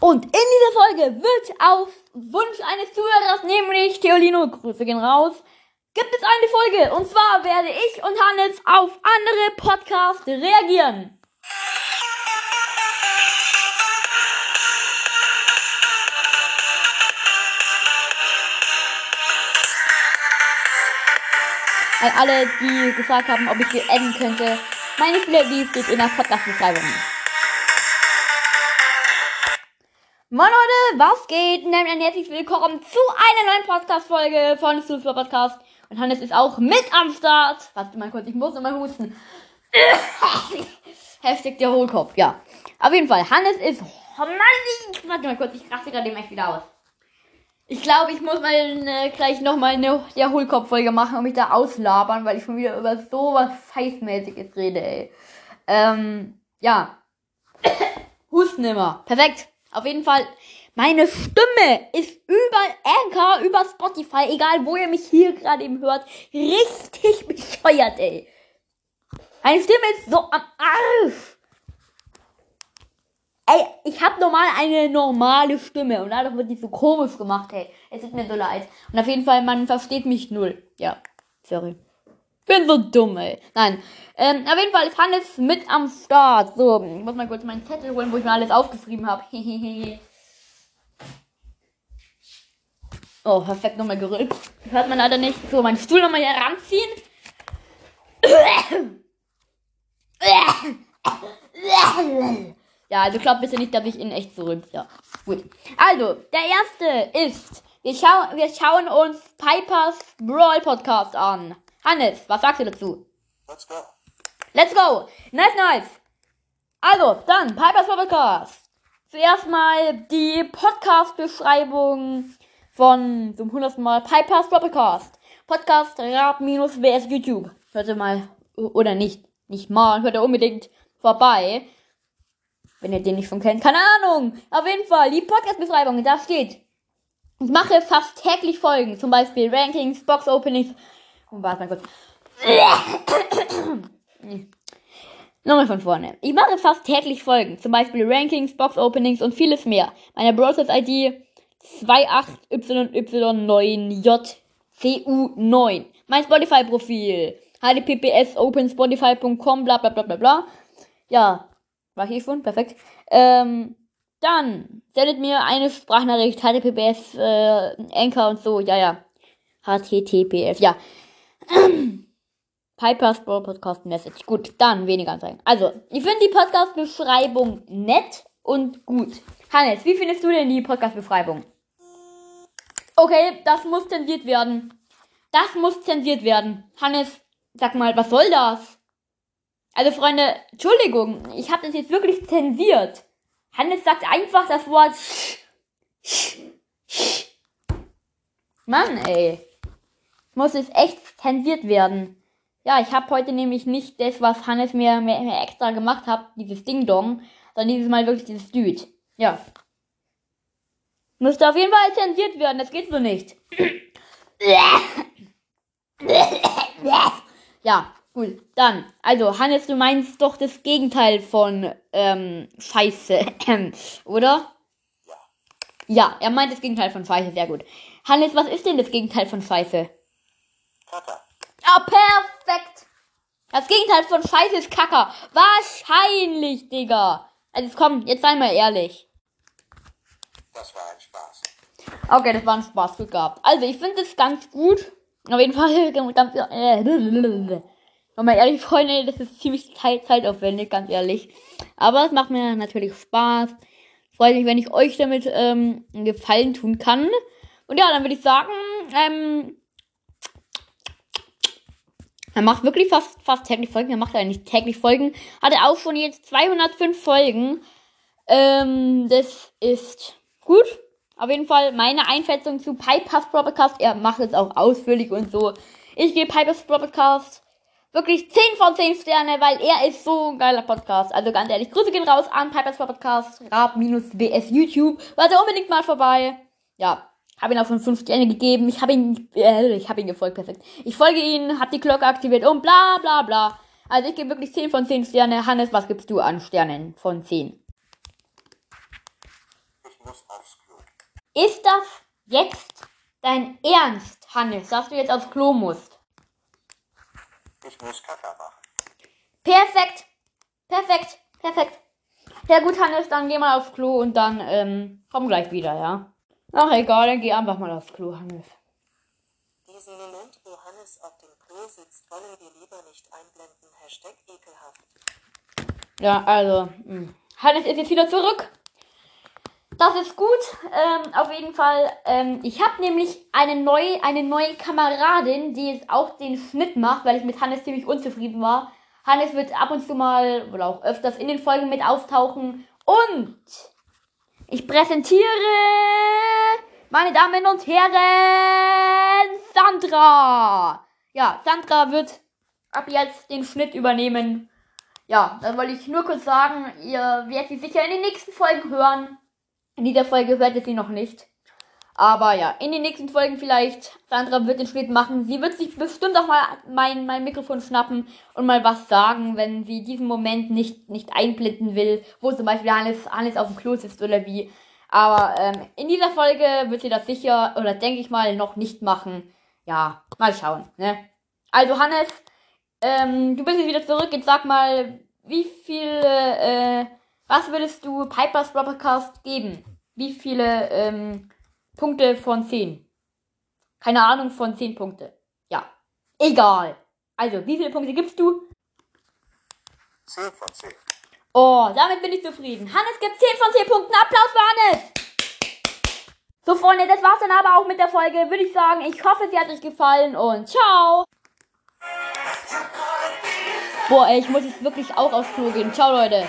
Und in dieser Folge wird auf Wunsch eines Zuhörers, nämlich Theolino, Grüße gehen raus, gibt es eine Folge. Und zwar werde ich und Hannes auf andere Podcasts reagieren. An alle, die gefragt haben, ob ich sie adden könnte, meine Spieler-ID steht in der Podcast-Beschreibung. Moin Leute, was geht? Damit ein herzlich willkommen zu einer neuen Podcast-Folge von Super Podcast. Und Hannes ist auch mit am Start. Warte mal kurz, ich muss nochmal husten. Hashtag der Hohlkopf, ja. Auf jeden Fall, Hannes ist... Oh Mann, warte mal kurz, ich raste gerade dem echt wieder aus. Ich glaube, ich muss mal äh, gleich nochmal eine der Hohlkopf-Folge machen und mich da auslabern, weil ich schon wieder über sowas Scheißmäßiges rede, ey. Ähm, ja. Husten immer. Perfekt. Auf jeden Fall, meine Stimme ist über Anchor, über Spotify, egal wo ihr mich hier gerade eben hört, richtig bescheuert, ey. Meine Stimme ist so am Arsch. Ey, ich habe normal eine normale Stimme und dadurch wird die so komisch gemacht, ey. Es tut mir so leid. Und auf jeden Fall, man versteht mich null. Ja, sorry. Bin so dumm, ey. Nein. Ähm, auf jeden Fall ist Hannes mit am Start. So, ich muss mal kurz meinen Zettel holen, wo ich mir alles aufgeschrieben habe. oh, perfekt nochmal gerülpt. Hört man leider nicht. So, meinen Stuhl nochmal hier ranziehen. Ja, also glaubt bitte nicht, dass ich ihn echt so. Ja, gut. Also, der erste ist, wir, schau wir schauen uns Pipers Brawl Podcast an. Hannes, was sagst du dazu? Let's go. Let's go! Nice, nice! Also, dann, Pipers Podcast. Zuerst mal die Podcast-Beschreibung von zum hundertsten Mal Pipers Podcast. Podcast Rap minus WS YouTube. Hört ihr mal, oder nicht, nicht mal, hört ihr unbedingt vorbei. Wenn ihr den nicht schon kennt. Keine Ahnung! Auf jeden Fall, die Podcast-Beschreibung, da steht. Ich mache fast täglich Folgen, zum Beispiel Rankings, Box-Openings und warte mal kurz. Nochmal von vorne. Ich mache fast täglich Folgen, zum Beispiel Rankings, Box-Openings und vieles mehr. Meine Browsers-ID 28Y9JCU9. Mein Spotify-Profil. https openspotify.com bla bla bla bla bla. Ja, war hier schon, perfekt. Ähm, dann sendet mir eine Sprachnachricht, https, äh, Anchor und so, ja, ja. https, ja. Pipers Brawl Podcast Message. Gut, dann weniger Anzeigen. Also, ich finde die Podcast-Beschreibung nett und gut. Hannes, wie findest du denn die Podcast-Beschreibung? Okay, das muss zensiert werden. Das muss zensiert werden. Hannes, sag mal, was soll das? Also, Freunde, Entschuldigung, ich habe das jetzt wirklich zensiert. Hannes sagt einfach das Wort. Mann, ey. Muss es echt zensiert werden. Ja, ich habe heute nämlich nicht das, was Hannes mir, mir, mir extra gemacht hat, dieses Ding-Dong, sondern dieses Mal wirklich dieses Dude. Ja. Müsste auf jeden Fall zensiert werden, das geht so nicht. ja, gut. Dann, also, Hannes, du meinst doch das Gegenteil von ähm, Scheiße, oder? Ja. Ja, er meint das Gegenteil von Scheiße, sehr gut. Hannes, was ist denn das Gegenteil von Scheiße? Kaka. Ah, perfekt. Das Gegenteil von Scheiße ist Kacker. Wahrscheinlich, Digga. Also komm, jetzt sei mal ehrlich. Das war ein Spaß. Okay, das war ein Spaß, Glück gehabt. Also, ich finde es ganz gut. Auf jeden Fall, ganz, äh, nochmal ehrlich, Freunde, das ist ziemlich zeit zeitaufwendig, ganz ehrlich. Aber es macht mir natürlich Spaß. Freut mich, wenn ich euch damit ähm, einen Gefallen tun kann. Und ja, dann würde ich sagen, ähm, er macht wirklich fast, fast täglich Folgen. Er macht eigentlich täglich Folgen. Hatte auch schon jetzt 205 Folgen. Ähm, das ist gut. Auf jeden Fall meine Einschätzung zu Pipers Podcast. Er macht es auch ausführlich und so. Ich gebe Pipers Podcast wirklich 10 von 10 Sterne, weil er ist so ein geiler Podcast. Also ganz ehrlich, Grüße gehen raus an Pipers Podcast, Rab-BS YouTube. Hört er unbedingt mal vorbei. Ja, habe ihn auch schon 5 Sterne gegeben. Ich habe ihn, äh, ich habe ihn gefolgt, perfekt. Ich folge ihn, habe die Glocke aktiviert und bla bla bla. Also ich gebe wirklich 10 von 10 Sterne. Hannes, was gibst du an Sternen von 10? Ich muss aufs Klo. Ist das jetzt dein Ernst, Hannes, dass du jetzt aufs Klo musst? Ich muss Kaka machen. Perfekt. Perfekt. Perfekt. Ja gut, Hannes, dann geh mal aufs Klo und dann ähm, komm gleich wieder, ja? Ach egal, dann geh einfach mal aufs Klo, Hannes. Diesen Moment, wo Hannes auf dem Klo sitzt, wollen wir lieber nicht einblenden. Hashtag ekelhaft. Ja, also, mh. Hannes ist jetzt wieder zurück. Das ist gut. Ähm, auf jeden Fall. Ähm, ich habe nämlich eine neue, eine neue Kameradin, die jetzt auch den Schnitt macht, weil ich mit Hannes ziemlich unzufrieden war. Hannes wird ab und zu mal oder auch öfters in den Folgen mit auftauchen. Und ich präsentiere, meine Damen und Herren, Sandra. Ja, Sandra wird ab jetzt den Schnitt übernehmen. Ja, das wollte ich nur kurz sagen. Ihr werdet sie sicher in den nächsten Folgen hören. In dieser Folge hört ihr sie noch nicht. Aber ja, in den nächsten Folgen vielleicht. Sandra wird den Schnitt machen. Sie wird sich bestimmt auch mal mein, mein Mikrofon schnappen und mal was sagen, wenn sie diesen Moment nicht, nicht einblenden will, wo zum Beispiel Hannes, Hannes auf dem Klo sitzt oder wie. Aber ähm, in dieser Folge wird sie das sicher, oder denke ich mal, noch nicht machen. Ja, mal schauen. Ne? Also Hannes, ähm, du bist jetzt wieder zurück. Jetzt sag mal, wie viele, äh, was würdest du Pipers Broadcast geben? Wie viele ähm, Punkte von 10? Keine Ahnung, von 10 Punkte. Ja, egal. Also, wie viele Punkte gibst du? 10 von 10. Oh, damit bin ich zufrieden. Hannes gibt 10 von 10 Punkten. Applaus für Hannes! So, Freunde, das war's dann aber auch mit der Folge. Würde ich sagen, ich hoffe, sie hat euch gefallen und ciao! Boah, ey, ich muss jetzt wirklich auch aufs Klo gehen. Ciao, Leute.